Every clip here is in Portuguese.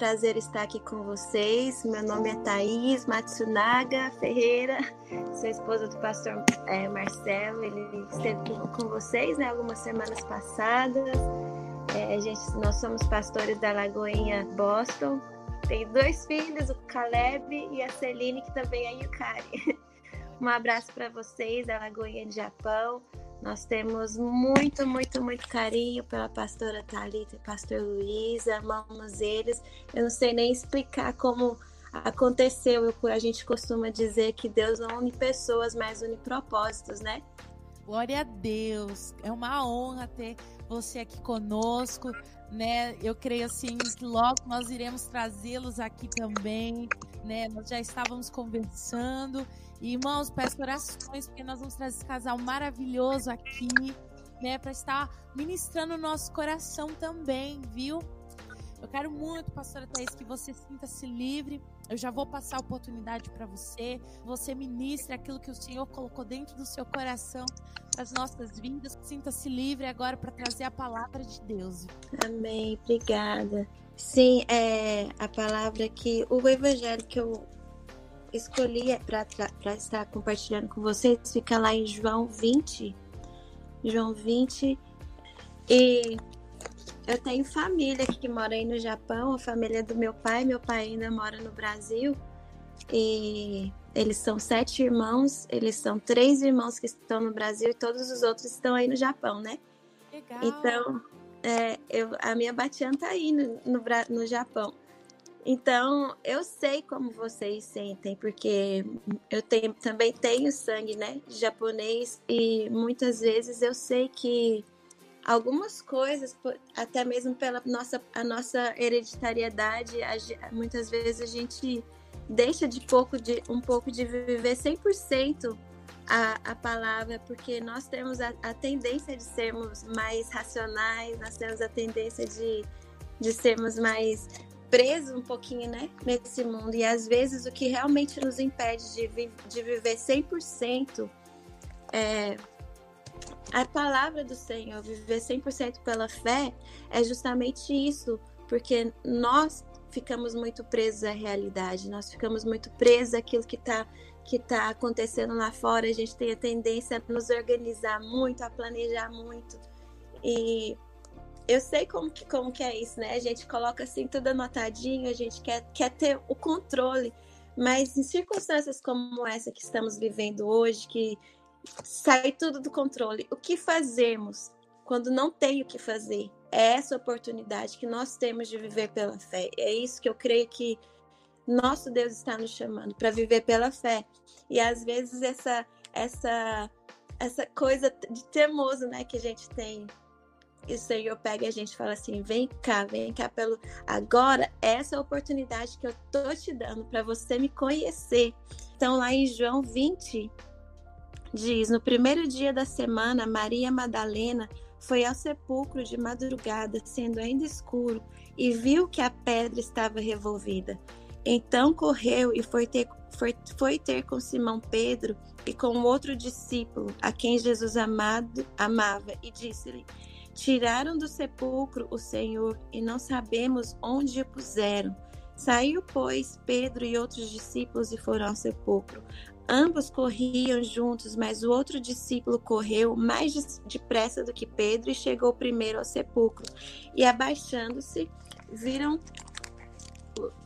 prazer estar aqui com vocês. Meu nome é Thaís Matsunaga Ferreira, sou esposa do pastor é, Marcelo. Ele esteve com vocês né, algumas semanas passadas. É, gente, nós somos pastores da Lagoinha Boston. Tenho dois filhos, o Caleb e a Celine, que também é Yukari. Um abraço para vocês da Lagoinha de Japão. Nós temos muito, muito, muito carinho pela pastora Thalita e pastor Luiz, amamos eles. Eu não sei nem explicar como aconteceu. Eu, a gente costuma dizer que Deus não une pessoas, mas une propósitos, né? Glória a Deus. É uma honra ter você aqui conosco, né? Eu creio assim que logo nós iremos trazê-los aqui também, né? Nós já estávamos conversando e, irmãos, peço orações, porque nós vamos trazer esse casal maravilhoso aqui, né, para estar ministrando o nosso coração também, viu? Eu quero muito, pastora Thaís, que você sinta-se livre. Eu já vou passar a oportunidade para você. Você ministre aquilo que o Senhor colocou dentro do seu coração as nossas vidas. Sinta-se livre agora para trazer a palavra de Deus. Amém. Obrigada. Sim, é a palavra que o evangelho que eu escolhi para estar compartilhando com vocês fica lá em João 20. João 20. E eu tenho família que mora aí no Japão, a família do meu pai. Meu pai ainda mora no Brasil. E eles são sete irmãos. Eles são três irmãos que estão no Brasil e todos os outros estão aí no Japão, né? Legal. Então, é, eu, a minha Batian tá aí no, no, no Japão. Então, eu sei como vocês sentem, porque eu tenho, também tenho sangue, né, japonês, e muitas vezes eu sei que algumas coisas, até mesmo pela nossa, a nossa hereditariedade, muitas vezes a gente deixa de pouco de um pouco de viver 100% a, a palavra, porque nós temos a, a tendência de sermos mais racionais, nós temos a tendência de, de sermos mais preso um pouquinho, né, nesse mundo. E às vezes o que realmente nos impede de, vi de viver 100% é a palavra do Senhor, viver 100% pela fé, é justamente isso, porque nós ficamos muito presos à realidade, nós ficamos muito presos àquilo que está que tá acontecendo lá fora, a gente tem a tendência a nos organizar muito, a planejar muito. E eu sei como que, como que é isso, né? A gente coloca assim tudo anotadinho, a gente quer, quer ter o controle, mas em circunstâncias como essa que estamos vivendo hoje, que sai tudo do controle, o que fazemos quando não tem o que fazer? É essa oportunidade que nós temos de viver pela fé. É isso que eu creio que nosso Deus está nos chamando para viver pela fé. E às vezes essa essa essa coisa de temoso, né, que a gente tem e o Senhor pega e a gente fala assim: vem cá, vem cá pelo. Agora, essa é a oportunidade que eu tô te dando para você me conhecer. Então, lá em João 20, diz: No primeiro dia da semana, Maria Madalena foi ao sepulcro de madrugada, sendo ainda escuro, e viu que a pedra estava revolvida. Então correu e foi ter, foi, foi ter com Simão Pedro e com outro discípulo, a quem Jesus amado, amava, e disse-lhe: Tiraram do sepulcro o Senhor e não sabemos onde o puseram. Saiu, pois, Pedro e outros discípulos e foram ao sepulcro. Ambos corriam juntos, mas o outro discípulo correu mais depressa do que Pedro e chegou primeiro ao sepulcro. E abaixando-se, viram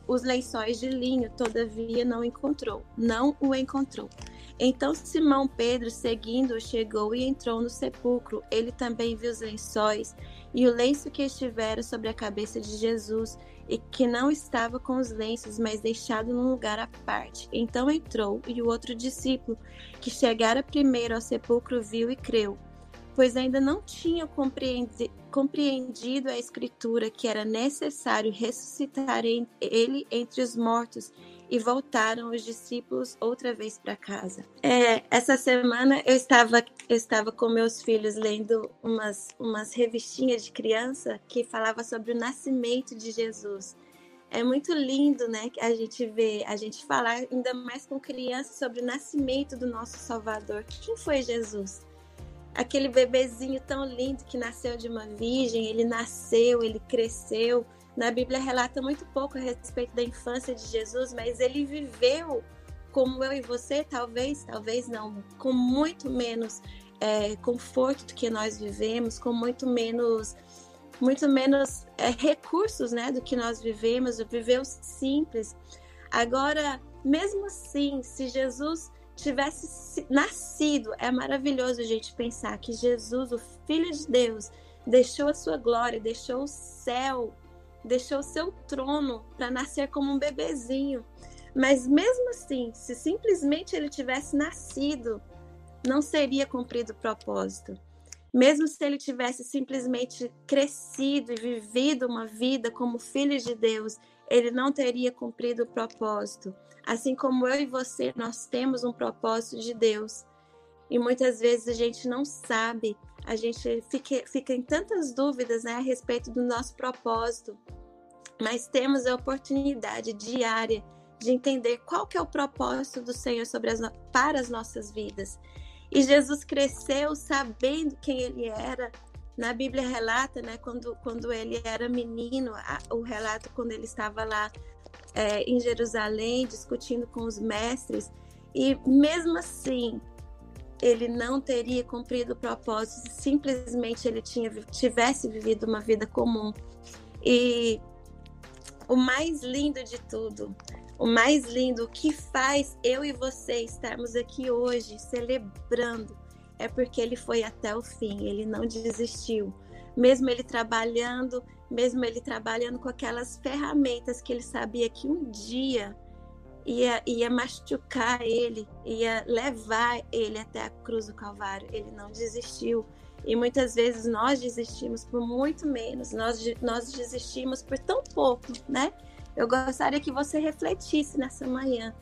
os lençóis de linho, todavia não encontrou, não o encontrou. Então Simão Pedro, seguindo, chegou e entrou no sepulcro. Ele também viu os lençóis e o lenço que estivera sobre a cabeça de Jesus, e que não estava com os lenços, mas deixado num lugar à parte. Então entrou, e o outro discípulo, que chegara primeiro ao sepulcro, viu e creu, pois ainda não tinha compreendi compreendido a Escritura que era necessário ressuscitar ele entre os mortos e voltaram os discípulos outra vez para casa. É, essa semana eu estava, eu estava com meus filhos lendo umas, umas revistinhas de criança que falava sobre o nascimento de Jesus. É muito lindo, né, a gente vê, a gente falar ainda mais com crianças sobre o nascimento do nosso Salvador. Quem foi Jesus? Aquele bebezinho tão lindo que nasceu de uma virgem, ele nasceu, ele cresceu, Na Bíblia relata muito pouco a respeito da infância de Jesus, mas ele viveu como eu e você, talvez, talvez não, com muito menos é, conforto do que nós vivemos, com muito menos muito menos é, recursos né, do que nós vivemos, viveu simples. Agora, mesmo assim, se Jesus tivesse nascido, é maravilhoso a gente pensar que Jesus, o Filho de Deus, deixou a sua glória, deixou o céu, deixou o seu trono para nascer como um bebezinho. Mas mesmo assim, se simplesmente ele tivesse nascido, não seria cumprido o propósito. Mesmo se ele tivesse simplesmente crescido e vivido uma vida como filho de Deus, ele não teria cumprido o propósito. Assim como eu e você, nós temos um propósito de Deus. E muitas vezes a gente não sabe, a gente fica, fica em tantas dúvidas né, a respeito do nosso propósito. Mas temos a oportunidade diária de entender qual que é o propósito do Senhor sobre as, para as nossas vidas. E Jesus cresceu sabendo quem ele era. Na Bíblia relata, né, quando, quando ele era menino, a, o relato quando ele estava lá é, em Jerusalém discutindo com os mestres, e mesmo assim ele não teria cumprido o propósito se simplesmente ele tinha, tivesse vivido uma vida comum. E o mais lindo de tudo o mais lindo, o que faz eu e você estarmos aqui hoje celebrando, é porque ele foi até o fim, ele não desistiu. Mesmo ele trabalhando, mesmo ele trabalhando com aquelas ferramentas que ele sabia que um dia ia, ia machucar ele, ia levar ele até a cruz do Calvário, ele não desistiu. E muitas vezes nós desistimos por muito menos, nós, nós desistimos por tão pouco, né? Eu gostaria que você refletisse nessa manhã.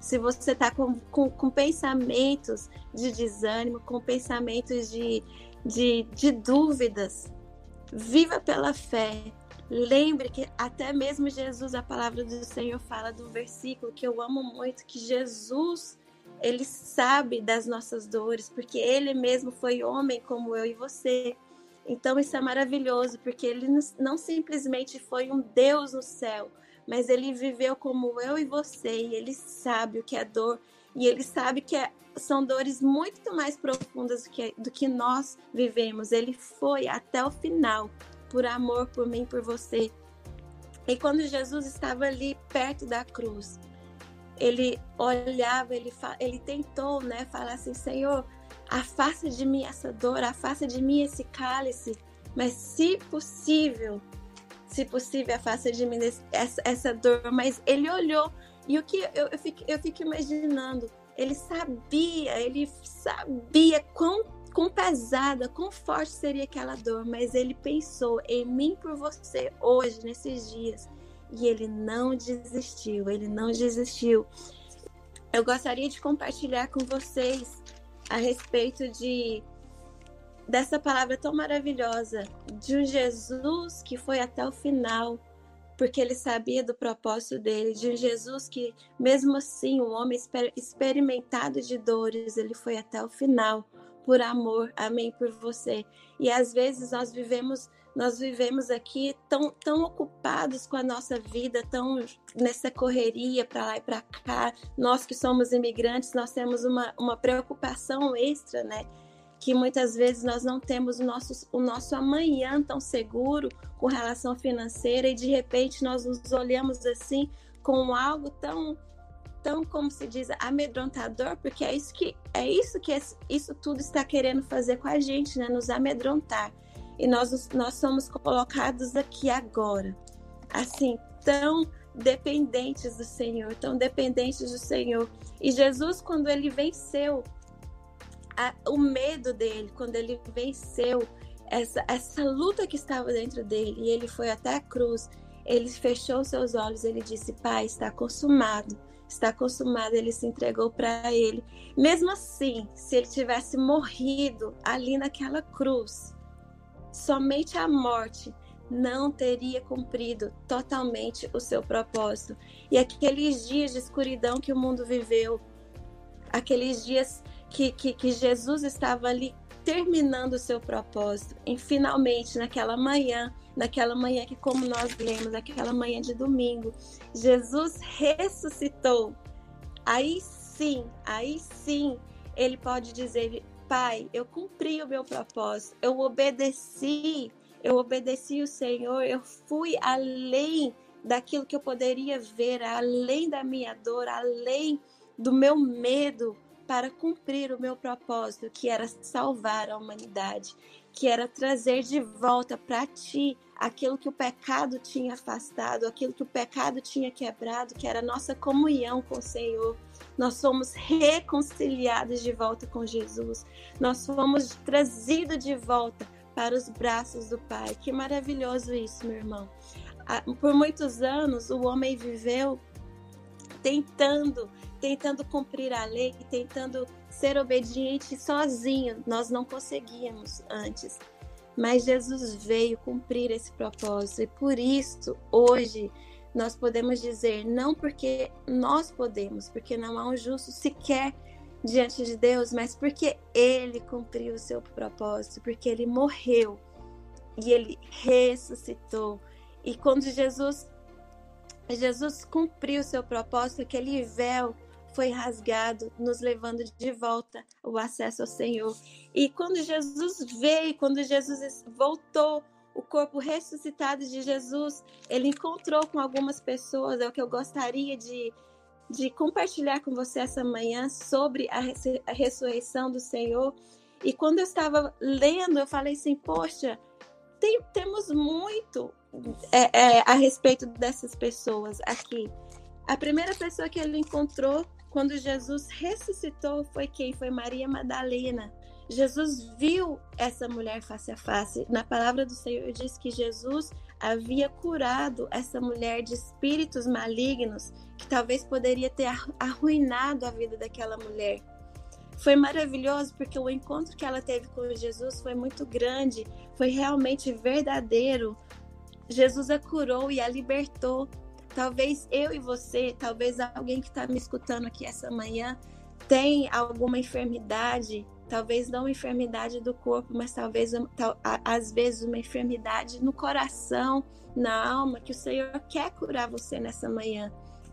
Se você está com, com, com, pensamentos de desânimo, com pensamentos de, de, de dúvidas, viva pela fé. Lembre que até mesmo Jesus, a palavra do Senhor fala do versículo que eu amo muito, que Jesus, ele sabe das nossas dores, porque ele mesmo foi homem como eu e você. Então isso é maravilhoso, porque ele não simplesmente foi um Deus no céu, mas ele viveu como eu e você, e ele sabe o que é dor, e ele sabe que é, são dores muito mais profundas do que, do que nós vivemos. Ele foi até o final, por amor por mim, por você. E quando Jesus estava ali perto da cruz, ele olhava, ele, ele tentou né, falar assim: Senhor, afasta de mim essa dor, afasta de mim esse cálice, mas se possível, se possível, afasta de mim essa, essa dor. Mas ele olhou e o que eu, eu, fico, eu fico imaginando, ele sabia, ele sabia quão, quão pesada, quão forte seria aquela dor, mas ele pensou em mim por você hoje, nesses dias. E ele não desistiu, ele não desistiu. Eu gostaria de compartilhar com vocês a respeito de dessa palavra tão maravilhosa de um Jesus que foi até o final, porque ele sabia do propósito dele, de Jesus que, mesmo assim, um homem experimentado de dores, ele foi até o final por amor, amém por você. E às vezes nós vivemos, nós vivemos aqui tão, tão ocupados com a nossa vida, tão nessa correria para lá e para cá. Nós que somos imigrantes, nós temos uma, uma preocupação extra, né? Que muitas vezes nós não temos o nosso, o nosso amanhã tão seguro com relação financeira e de repente nós nos olhamos assim com algo tão tão como se diz amedrontador porque é isso que é isso que isso tudo está querendo fazer com a gente né? Nos amedrontar. E nós nós somos colocados aqui agora assim tão dependentes do Senhor tão dependentes do Senhor. E Jesus quando ele venceu a, o medo dele, quando ele venceu essa, essa luta que estava dentro dele e ele foi até a cruz, ele fechou seus olhos, ele disse: Pai, está consumado, está consumado. Ele se entregou para ele. Mesmo assim, se ele tivesse morrido ali naquela cruz, somente a morte não teria cumprido totalmente o seu propósito. E aqueles dias de escuridão que o mundo viveu, aqueles dias que, que, que Jesus estava ali terminando o seu propósito. E finalmente, naquela manhã, naquela manhã que, como nós lemos, aquela manhã de domingo, Jesus ressuscitou. Aí sim, aí sim, ele pode dizer: Pai, eu cumpri o meu propósito, eu obedeci, eu obedeci o Senhor, eu fui além daquilo que eu poderia ver, além da minha dor, além do meu medo, para cumprir o meu propósito, que era salvar a humanidade, que era trazer de volta para ti aquilo que o pecado tinha afastado, aquilo que o pecado tinha quebrado, que era a nossa comunhão com o Senhor. Nós somos reconciliados de volta com Jesus. Nós fomos trazidos de volta para os braços do Pai. Que maravilhoso isso, meu irmão. Ah, por muitos anos, o homem viveu tentando tentando cumprir a lei, tentando ser obediente sozinho. Nós não conseguíamos antes. Mas Jesus veio cumprir esse propósito e por isso hoje nós podemos dizer não porque nós podemos, porque não há um justo sequer diante de Deus, mas porque ele cumpriu o seu propósito, porque ele morreu e ele ressuscitou. E quando Jesus Jesus cumpriu o seu propósito, aquele véu foi rasgado, nos levando de volta o acesso ao Senhor. E quando Jesus veio, quando Jesus voltou, o corpo ressuscitado de Jesus, ele encontrou com algumas pessoas, é o que eu gostaria de, de compartilhar com você essa manhã sobre a, a ressurreição do Senhor. E quando eu estava lendo, eu falei assim: Poxa, tem, temos muito é, é, a respeito dessas pessoas aqui. A primeira pessoa que ele encontrou quando Jesus ressuscitou, foi quem? Foi Maria Madalena. Jesus viu essa mulher face a face. Na palavra do Senhor diz que Jesus havia curado essa mulher de espíritos malignos que talvez poderia ter arruinado a vida daquela mulher. Foi maravilhoso porque o encontro que ela teve com Jesus foi muito grande, foi realmente verdadeiro. Jesus a curou e a libertou Talvez eu e você, talvez alguém que está me escutando aqui essa manhã, tem alguma enfermidade, talvez não uma enfermidade do corpo, mas talvez às vezes uma enfermidade no coração, na alma, que o Senhor quer curar você nessa manhã.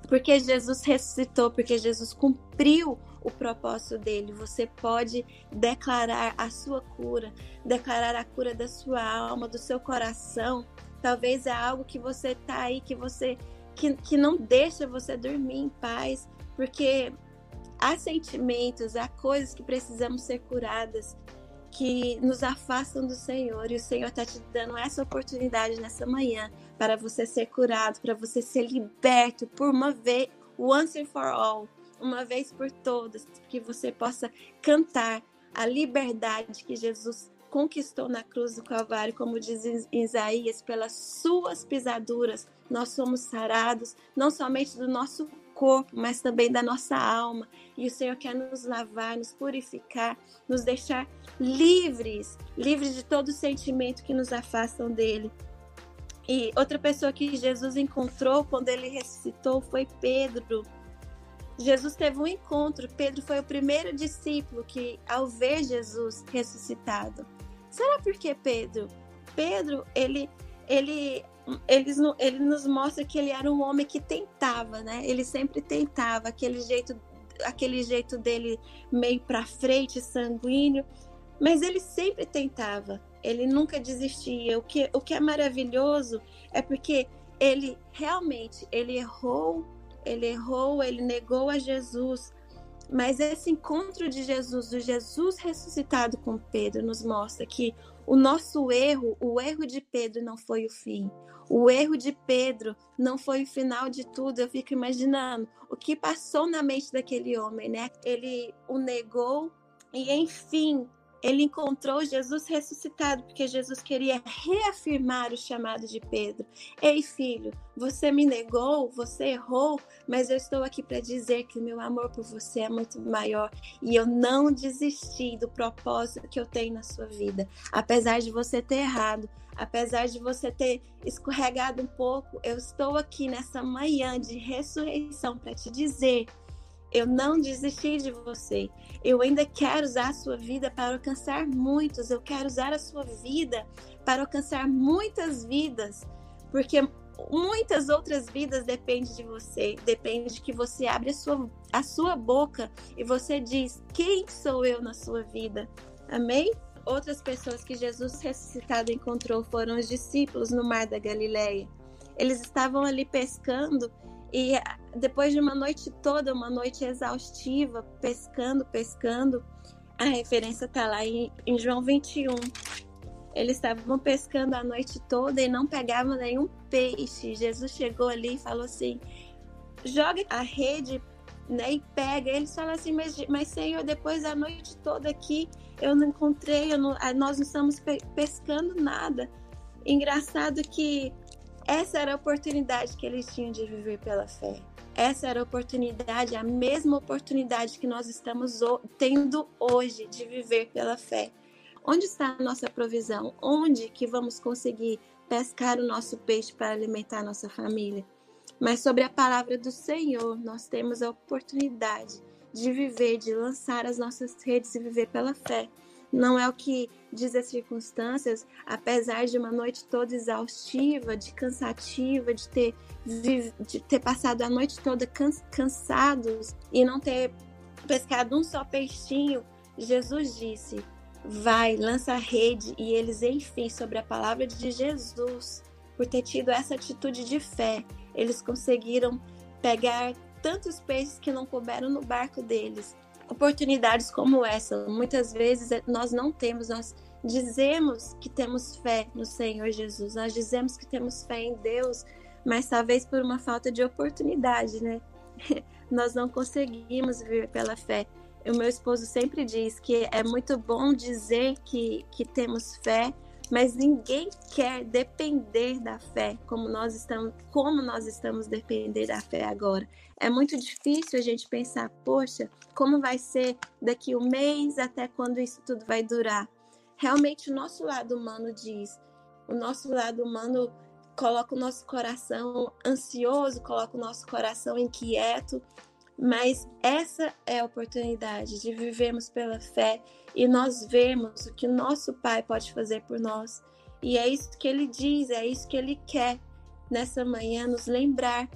Porque Jesus ressuscitou, porque Jesus cumpriu o propósito dele. Você pode declarar a sua cura, declarar a cura da sua alma, do seu coração. Talvez é algo que você tá aí, que você que, que não deixa você dormir em paz, porque há sentimentos, há coisas que precisamos ser curadas, que nos afastam do Senhor, e o Senhor está te dando essa oportunidade nessa manhã para você ser curado, para você ser liberto por uma vez, once and for all, uma vez por todas, que você possa cantar a liberdade que Jesus conquistou na cruz do Calvário, como diz Isaías, pelas suas pisaduras nós somos sarados, não somente do nosso corpo, mas também da nossa alma. E o Senhor quer nos lavar, nos purificar, nos deixar livres, livres de todo sentimento que nos afastam dele. E outra pessoa que Jesus encontrou quando ele ressuscitou foi Pedro. Jesus teve um encontro. Pedro foi o primeiro discípulo que, ao ver Jesus ressuscitado, será porque Pedro? Pedro, ele, ele eles, ele nos mostra que ele era um homem que tentava, né? Ele sempre tentava, aquele jeito, aquele jeito dele meio para frente, sanguíneo, mas ele sempre tentava. Ele nunca desistia. O que, o que é maravilhoso é porque ele realmente ele errou, ele errou, ele negou a Jesus. Mas esse encontro de Jesus, do Jesus ressuscitado com Pedro, nos mostra que o nosso erro, o erro de Pedro não foi o fim. O erro de Pedro não foi o final de tudo. Eu fico imaginando o que passou na mente daquele homem, né? Ele o negou e, enfim, ele encontrou Jesus ressuscitado, porque Jesus queria reafirmar o chamado de Pedro. Ei, filho, você me negou, você errou, mas eu estou aqui para dizer que o meu amor por você é muito maior e eu não desisti do propósito que eu tenho na sua vida. Apesar de você ter errado, apesar de você ter escorregado um pouco, eu estou aqui nessa manhã de ressurreição para te dizer Eu não desisti de você. Eu ainda quero usar a sua vida para alcançar muitos. Eu quero usar a sua vida para alcançar muitas vidas, porque muitas outras vidas dependem de você. Depende de que você abre a sua, a sua boca e você diz: Quem sou eu na sua vida? Amém? Outras pessoas que Jesus ressuscitado encontrou foram os discípulos no mar da Galileia. Eles estavam ali pescando e depois de uma noite toda, uma noite exaustiva, pescando, pescando, a referência está lá em, em João 21. Eles estavam pescando a noite toda e não pegavam nenhum peixe. Jesus chegou ali e falou assim: joga a rede né, e pega. Eles falam assim: mas, mas Senhor, depois da noite toda aqui, eu não encontrei, eu não, nós não estamos pescando nada. Engraçado que essa era a oportunidade que eles tinham de viver pela fé. Essa era a oportunidade, a mesma oportunidade que nós estamos tendo hoje de viver pela fé. Onde está a nossa provisão? Onde que vamos conseguir pescar o nosso peixe para alimentar a nossa família? Mas sobre a palavra do Senhor, nós temos a oportunidade de viver, de lançar as nossas redes e viver pela fé. Não é o que diz as circunstâncias, apesar de uma noite toda exaustiva, de cansativa, de ter, de ter passado a noite toda cansados e não ter pescado um só peixinho, Jesus disse: Vai, lança a rede, e eles, enfim, sobre a palavra de Jesus, por ter tido essa atitude de fé, eles conseguiram pegar tantos peixes que não couberam no barco deles oportunidades como essa. Muitas vezes eh, nós não temos, nós dizemos que temos fé no Senhor Jesus, nós dizemos que temos fé em Deus, mas talvez por uma falta de oportunidade, né? nós não conseguimos viver pela fé. O meu esposo sempre diz que é muito bom dizer que, que temos fé, mas ninguém quer depender da fé como nós estamos, como nós estamos depender da fé agora. É muito difícil a gente pensar, poxa, como vai ser daqui um mês até quando isso tudo vai durar. Realmente o nosso lado humano diz, o nosso lado humano coloca o nosso coração ansioso, coloca o nosso coração inquieto, mas essa é a oportunidade de vivermos pela fé e nós vemos o que o nosso Pai pode fazer por nós. E é isso que ele diz, é isso que ele quer nessa manhã nos lembrar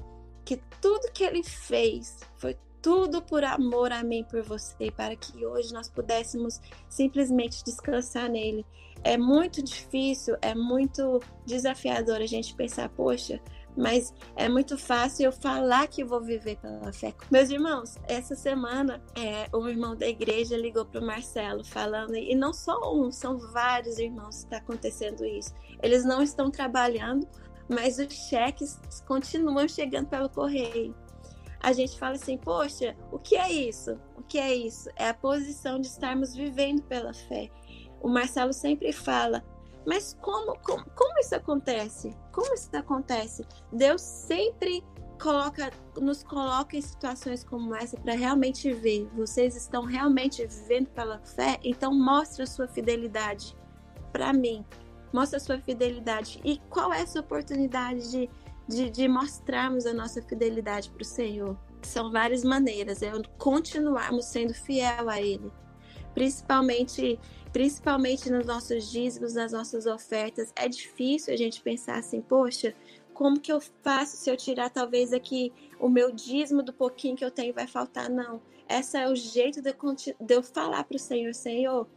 que tudo que ele fez foi tudo por amor a mim, por você, para que hoje nós pudéssemos simplesmente descansar nele. É muito difícil, é muito desafiador a gente pensar, poxa, mas é muito fácil eu falar que vou viver pela fé. Meus irmãos, essa semana é, um irmão da igreja ligou para o Marcelo falando, e não só um, são vários irmãos que está acontecendo isso. Eles não estão trabalhando, mas os cheques continuam chegando pelo correio. A gente fala assim, poxa, o que é isso? O que é isso? É a posição de estarmos vivendo pela fé. O Marcelo sempre fala, mas como, como, como isso acontece? Como isso acontece? Deus sempre coloca, nos coloca em situações como essa para realmente ver. Vocês estão realmente vivendo pela fé, então mostra a sua fidelidade para mim. Mostra a sua fidelidade. E qual é essa oportunidade de, de, de mostrarmos a nossa fidelidade para o Senhor? São várias maneiras, é continuarmos sendo fiel a Ele. Principalmente principalmente nos nossos dízimos, nas nossas ofertas. É difícil a gente pensar assim, poxa, como que eu faço se eu tirar talvez aqui o meu dízimo do pouquinho que eu tenho vai faltar? Não. Esse é o jeito de eu, de eu falar para o Senhor, Senhor,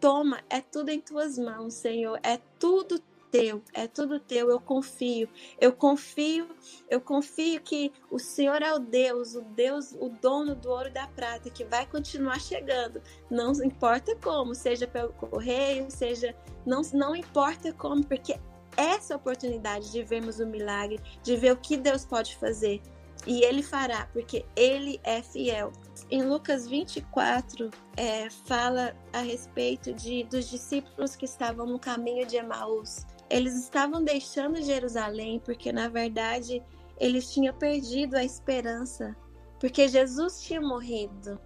toma, é tudo em tuas mãos, Senhor, é tudo teu, é tudo teu, eu confio. Eu confio, eu confio que o Senhor é o Deus, o Deus, o dono do ouro e da prata, que vai continuar chegando. Não importa como, seja pelo correio, seja. Não, não importa como, porque essa oportunidade de vermos o milagre, de ver o que Deus pode fazer. E ele fará, porque ele é fiel. Em Lucas 24, é, fala a respeito de, dos discípulos que estavam no caminho de Emaús. Eles estavam deixando Jerusalém porque, na verdade, eles tinham perdido a esperança, porque Jesus tinha morrido.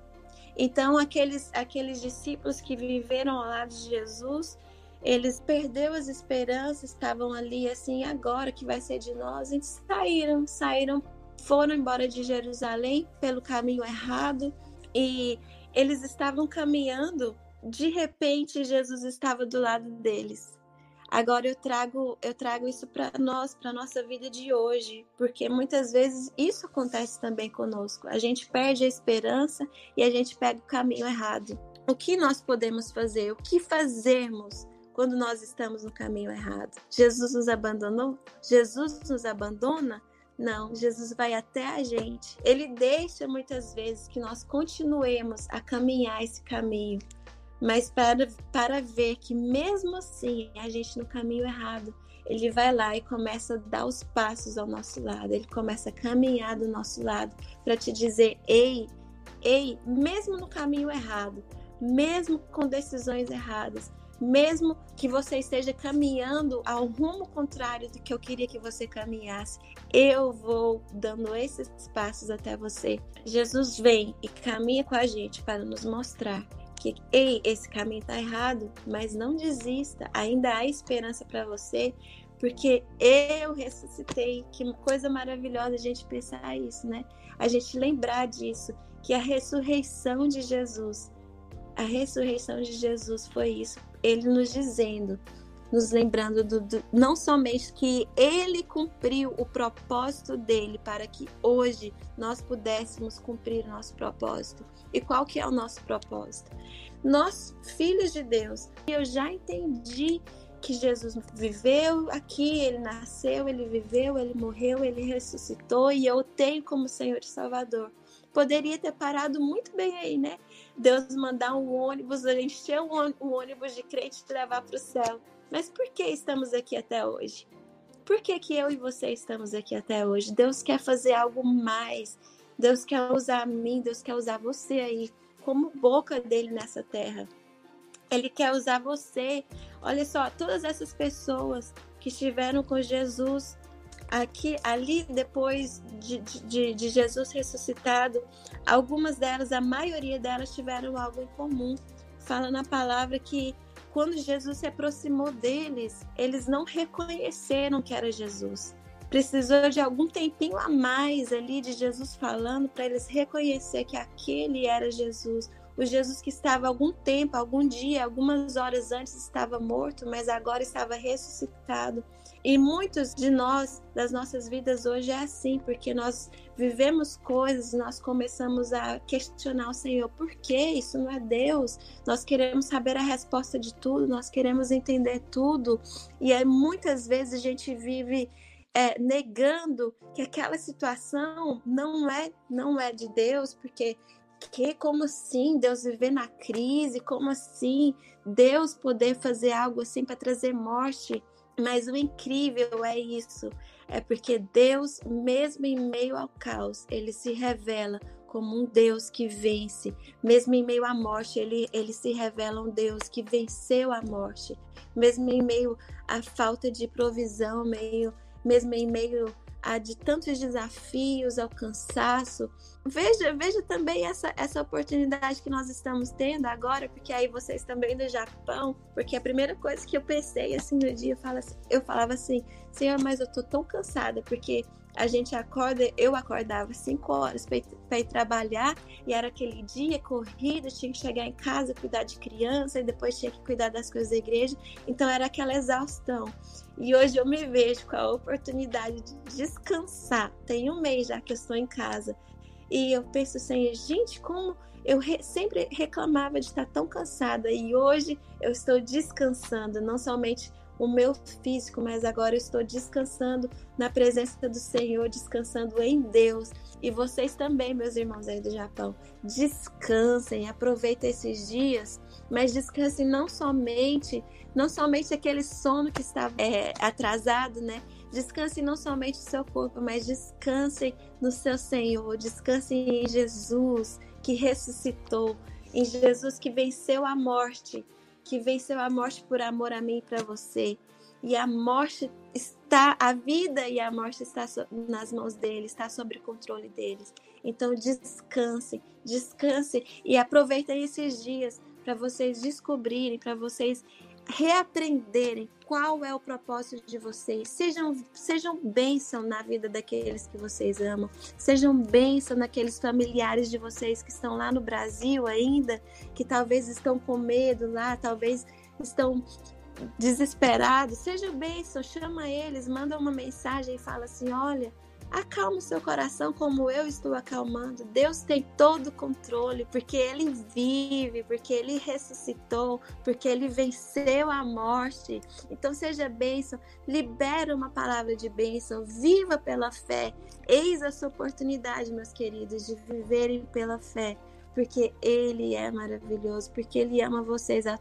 Então, aqueles, aqueles discípulos que viveram ao lado de Jesus, eles perderam as esperanças, estavam ali assim, agora que vai ser de nós, e saíram, saíram foram embora de Jerusalém pelo caminho errado e eles estavam caminhando, de repente Jesus estava do lado deles. Agora eu trago eu trago isso para nós, para nossa vida de hoje, porque muitas vezes isso acontece também conosco. A gente perde a esperança e a gente pega o caminho errado. O que nós podemos fazer? O que fazermos quando nós estamos no caminho errado? Jesus nos abandonou? Jesus nos abandona? Não, Jesus vai até a gente. Ele deixa muitas vezes que nós continuemos a caminhar esse caminho, mas para, para ver que mesmo assim a gente no caminho errado, ele vai lá e começa a dar os passos ao nosso lado, ele começa a caminhar do nosso lado para te dizer: ei, ei, mesmo no caminho errado, mesmo com decisões erradas, mesmo que você esteja caminhando ao rumo contrário do que eu queria que você caminhasse, eu vou dando esses passos até você. Jesus vem e caminha com a gente para nos mostrar que, ei, esse caminho está errado, mas não desista, ainda há esperança para você, porque eu ressuscitei. Que coisa maravilhosa a gente pensar isso, né? A gente lembrar disso, que a ressurreição de Jesus, a ressurreição de Jesus foi isso ele nos dizendo, nos lembrando do, do, não somente que ele cumpriu o propósito dele para que hoje nós pudéssemos cumprir o nosso propósito. E qual que é o nosso propósito? Nós, filhos de Deus, eu já entendi que Jesus viveu aqui, ele nasceu, ele viveu, ele morreu, ele ressuscitou e eu tenho como Senhor e Salvador. Poderia ter parado muito bem aí, né? Deus mandar um ônibus, encher um ônibus de crente e levar para o céu. Mas por que estamos aqui até hoje? Por que, que eu e você estamos aqui até hoje? Deus quer fazer algo mais. Deus quer usar mim, Deus quer usar você aí como boca dele nessa terra. Ele quer usar você. Olha só, todas essas pessoas que estiveram com Jesus aqui, ali, depois de, de, de, Jesus ressuscitado, algumas delas, a maioria delas, tiveram algo em comum. Fala na palavra que quando Jesus se aproximou deles, eles não reconheceram que era Jesus. Precisou de algum tempinho a mais ali de Jesus falando para eles reconhecer que aquele era Jesus. O Jesus que estava algum tempo, algum dia, algumas horas antes estava morto, mas agora estava ressuscitado. E muitos de nós, das nossas vidas hoje, é assim, porque nós vivemos coisas, nós começamos a questionar o Senhor, por que isso não é Deus? Nós queremos saber a resposta de tudo, nós queremos entender tudo, e aí muitas vezes a gente vive é, negando que aquela situação não é, não é de Deus, porque que como assim Deus viver na crise, como assim Deus poder fazer algo assim para trazer morte? Mas o incrível é isso, é porque Deus, mesmo em meio ao caos, ele se revela como um Deus que vence. Mesmo em meio à morte, ele, ele se revela um Deus que venceu a morte. Mesmo em meio à falta de provisão, meio, mesmo em meio a de tantos desafios, ao cansaço. Veja, veja também essa, essa oportunidade que nós estamos tendo agora, porque aí vocês também do Japão, porque a primeira coisa que eu pensei assim no dia, eu, eu falava assim, Senhor, mas eu tô tão cansada, porque a gente acorda, eu acordava 5 horas para ir trabalhar e era aquele dia corrida, tinha que chegar em casa, cuidar de criança e depois tinha que cuidar das coisas da igreja, então era aquela exaustão. E hoje eu me vejo com a oportunidade de descansar. Tem um mês já que eu estou em casa. E eu penso assim, gente, como eu re sempre reclamava de estar tão cansada e hoje eu estou descansando, não somente o meu físico, mas agora eu estou descansando na presença do Senhor, descansando em Deus. E vocês também, meus irmãos aí do Japão, descansem, aproveitem esses dias, mas descansem não somente não somente aquele sono que estava é, atrasado, né? Descansem não somente o seu corpo, mas descansem no seu Senhor, descansem em Jesus que ressuscitou, em Jesus que venceu a morte, que venceu a morte por amor a mim e para você. E a morte está, a vida e a morte está nas mãos dele, está sob o controle deles. Então descansem, descansem e aproveitem esses dias para vocês descobrirem, para vocês reaprenderem qual é o propósito de vocês. Sejam, sejam bênção na vida daqueles que vocês amam. Sejam bênção naqueles familiares de vocês que estão lá no Brasil ainda, que talvez estão com medo lá, talvez estão desesperados. Seja bênção, chama eles, manda uma mensagem e fala assim: olha Acalma o seu coração como eu estou acalmando. Deus tem todo o controle, porque Ele vive, porque Ele ressuscitou, porque Ele venceu a morte. Então seja bênção, libera uma palavra de bênção, viva pela fé. Eis a sua oportunidade, meus queridos, de viverem pela fé, porque Ele é maravilhoso, porque Ele ama vocês a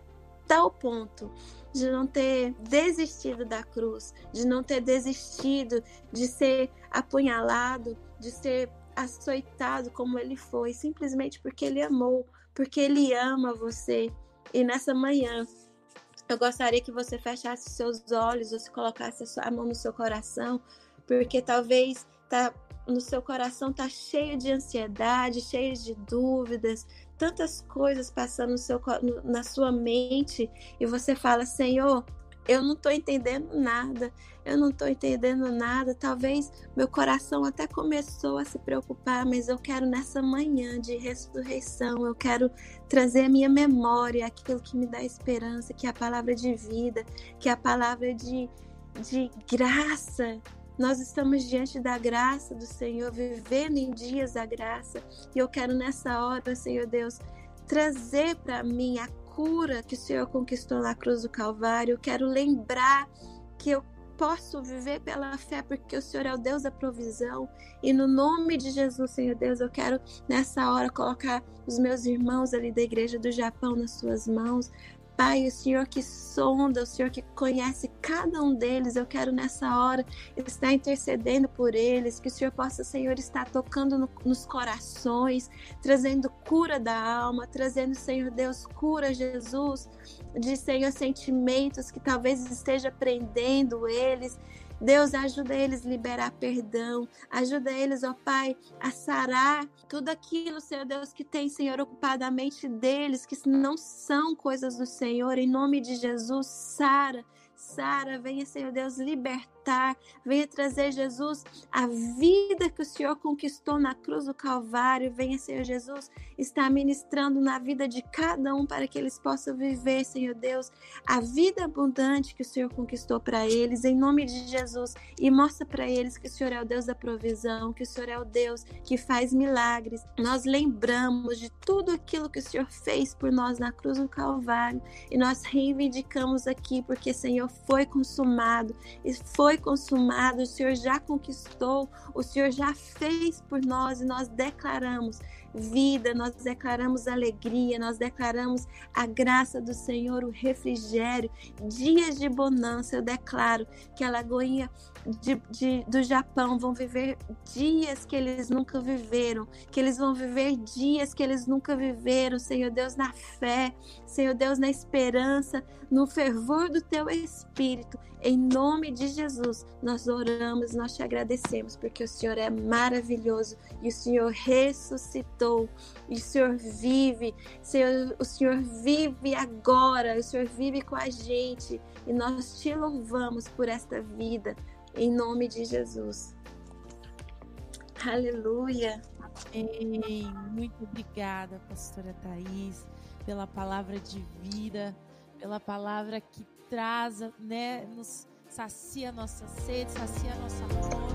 tal ponto de não ter desistido da cruz, de não ter desistido de ser apunhalado, de ser açoitado como ele foi, simplesmente porque ele amou, porque ele ama você. E nessa manhã, eu gostaria que você fechasse seus olhos ou se colocasse a mão no seu coração, porque talvez tá no seu coração tá cheio de ansiedade, cheio de dúvidas, tantas coisas passando no seu, na sua mente e você fala, Senhor, eu não estou entendendo nada, eu não estou entendendo nada. Talvez meu coração até começou a se preocupar, mas eu quero nessa manhã de ressurreição, eu quero trazer a minha memória aquilo que me dá esperança, que é a palavra de vida, que é a palavra de, de graça, nós estamos diante da graça do Senhor, vivendo em dias da graça. E eu quero nessa hora, Senhor Deus, trazer para mim a cura que o Senhor conquistou na cruz do Calvário. Eu quero lembrar que eu posso viver pela fé, porque o Senhor é o Deus da provisão. E no nome de Jesus, Senhor Deus, eu quero nessa hora colocar os meus irmãos ali da igreja do Japão nas suas mãos, Pai, o Senhor que sonda, o Senhor que conhece cada um deles, eu quero nessa hora estar intercedendo por eles, que o Senhor possa, Senhor, estar tocando no, nos corações, trazendo cura da alma, trazendo, Senhor Deus, cura, Jesus, de, Senhor, sentimentos que talvez esteja prendendo eles, Deus, ajuda eles a liberar perdão. Ajuda eles, ó Pai, a sarar tudo aquilo, Senhor Deus, que tem, Senhor, ocupado a mente deles, que não são coisas do Senhor. Em nome de Jesus, sara. Sara, venha, Senhor Deus, libertar, venha trazer, Jesus, a vida que o Senhor conquistou na cruz do Calvário. Venha, Senhor Jesus, estar ministrando na vida de cada um para que eles possam viver, Senhor Deus, a vida abundante que o Senhor conquistou para eles, em nome de Jesus. E mostra para eles que o Senhor é o Deus da provisão, que o Senhor é o Deus que faz milagres. Nós lembramos de tudo aquilo que o Senhor fez por nós na cruz do Calvário e nós reivindicamos aqui, porque, Senhor, foi consumado, e foi consumado, o Senhor já conquistou, o Senhor já fez por nós e nós declaramos vida, nós declaramos alegria, nós declaramos a graça do Senhor, o refrigério, dias de bonança. Eu declaro que a Lagoinha de, de, do Japão vão viver dias que eles nunca viveram, que eles vão viver dias que eles nunca viveram, Senhor Deus, na fé, Senhor Deus, na esperança, no fervor do teu espírito. Em nome de Jesus, nós oramos, nós te agradecemos, porque o Senhor é maravilhoso e o Senhor ressuscitou, e o Senhor vive, Senhor, o Senhor vive agora, o Senhor vive com a gente e nós te louvamos por esta vida, em nome de Jesus. Aleluia. Muito obrigada, pastora Thaís, pela palavra de vida, pela palavra que traz, né, nos sacia a nossa sede, sacia a nossa fome.